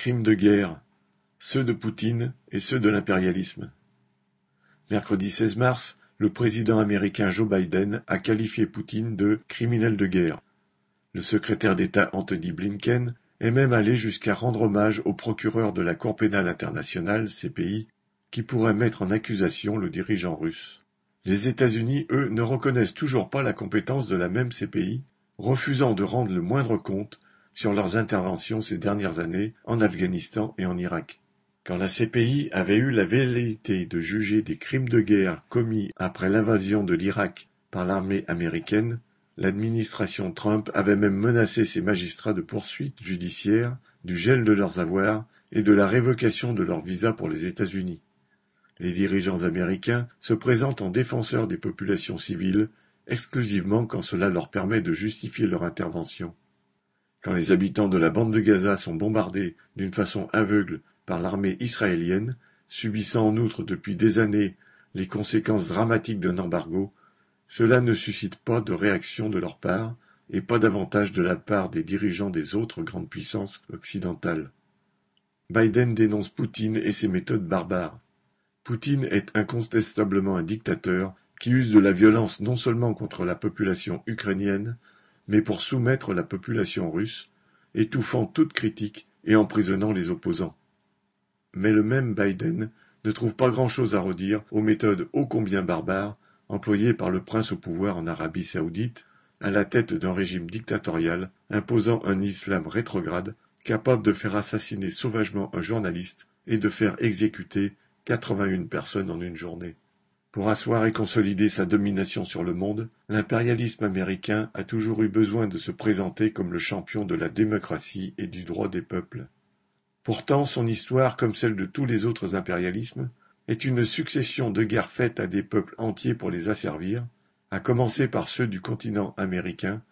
Crimes de guerre, ceux de Poutine et ceux de l'impérialisme. Mercredi 16 mars, le président américain Joe Biden a qualifié Poutine de criminel de guerre. Le secrétaire d'État Anthony Blinken est même allé jusqu'à rendre hommage au procureur de la Cour pénale internationale, CPI, qui pourrait mettre en accusation le dirigeant russe. Les États-Unis, eux, ne reconnaissent toujours pas la compétence de la même CPI, refusant de rendre le moindre compte sur leurs interventions ces dernières années en Afghanistan et en Irak. Quand la CPI avait eu la velléité de juger des crimes de guerre commis après l'invasion de l'Irak par l'armée américaine, l'administration Trump avait même menacé ses magistrats de poursuites judiciaires, du gel de leurs avoirs et de la révocation de leur visa pour les États-Unis. Les dirigeants américains se présentent en défenseurs des populations civiles exclusivement quand cela leur permet de justifier leur intervention. Quand les habitants de la bande de Gaza sont bombardés d'une façon aveugle par l'armée israélienne, subissant en outre depuis des années les conséquences dramatiques d'un embargo, cela ne suscite pas de réaction de leur part et pas davantage de la part des dirigeants des autres grandes puissances occidentales. Biden dénonce Poutine et ses méthodes barbares. Poutine est incontestablement un dictateur qui use de la violence non seulement contre la population ukrainienne, mais pour soumettre la population russe, étouffant toute critique et emprisonnant les opposants. Mais le même Biden ne trouve pas grand-chose à redire aux méthodes ô combien barbares employées par le prince au pouvoir en Arabie saoudite, à la tête d'un régime dictatorial imposant un islam rétrograde capable de faire assassiner sauvagement un journaliste et de faire exécuter 81 personnes en une journée. Pour asseoir et consolider sa domination sur le monde, l'impérialisme américain a toujours eu besoin de se présenter comme le champion de la démocratie et du droit des peuples. Pourtant, son histoire, comme celle de tous les autres impérialismes, est une succession de guerres faites à des peuples entiers pour les asservir, à commencer par ceux du continent américain,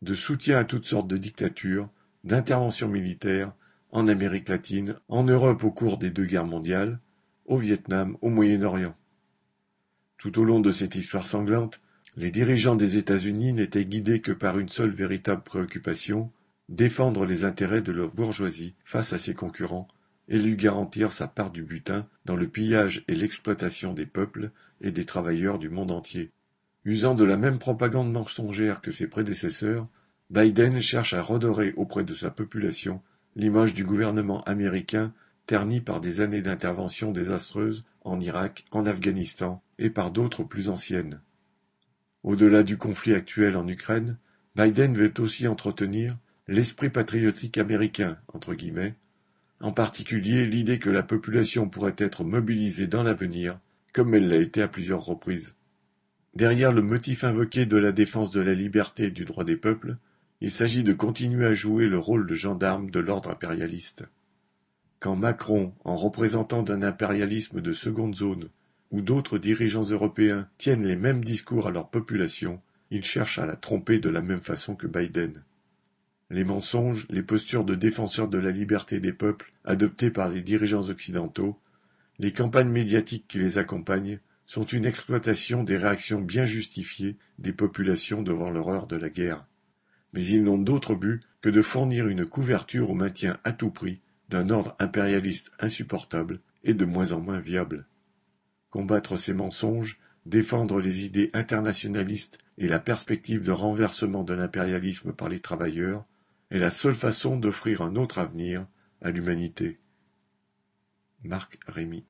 de soutien à toutes sortes de dictatures, d'interventions militaires, en Amérique latine, en Europe au cours des deux guerres mondiales, au Vietnam, au Moyen-Orient. Tout au long de cette histoire sanglante, les dirigeants des États-Unis n'étaient guidés que par une seule véritable préoccupation, défendre les intérêts de leur bourgeoisie face à ses concurrents et lui garantir sa part du butin dans le pillage et l'exploitation des peuples et des travailleurs du monde entier. Usant de la même propagande mensongère que ses prédécesseurs, Biden cherche à redorer auprès de sa population l'image du gouvernement américain ternie par des années d'intervention désastreuse en Irak, en Afghanistan et par d'autres plus anciennes. Au-delà du conflit actuel en Ukraine, Biden veut aussi entretenir l'esprit patriotique américain, entre guillemets, en particulier l'idée que la population pourrait être mobilisée dans l'avenir, comme elle l'a été à plusieurs reprises. Derrière le motif invoqué de la défense de la liberté et du droit des peuples, il s'agit de continuer à jouer le rôle de gendarme de l'ordre impérialiste. Quand Macron, en représentant d'un impérialisme de seconde zone, d'autres dirigeants européens tiennent les mêmes discours à leur population, ils cherchent à la tromper de la même façon que Biden. Les mensonges, les postures de défenseurs de la liberté des peuples adoptées par les dirigeants occidentaux, les campagnes médiatiques qui les accompagnent, sont une exploitation des réactions bien justifiées des populations devant l'horreur de la guerre. Mais ils n'ont d'autre but que de fournir une couverture au maintien à tout prix d'un ordre impérialiste insupportable et de moins en moins viable. Combattre ces mensonges, défendre les idées internationalistes et la perspective de renversement de l'impérialisme par les travailleurs est la seule façon d'offrir un autre avenir à l'humanité. Marc Rémy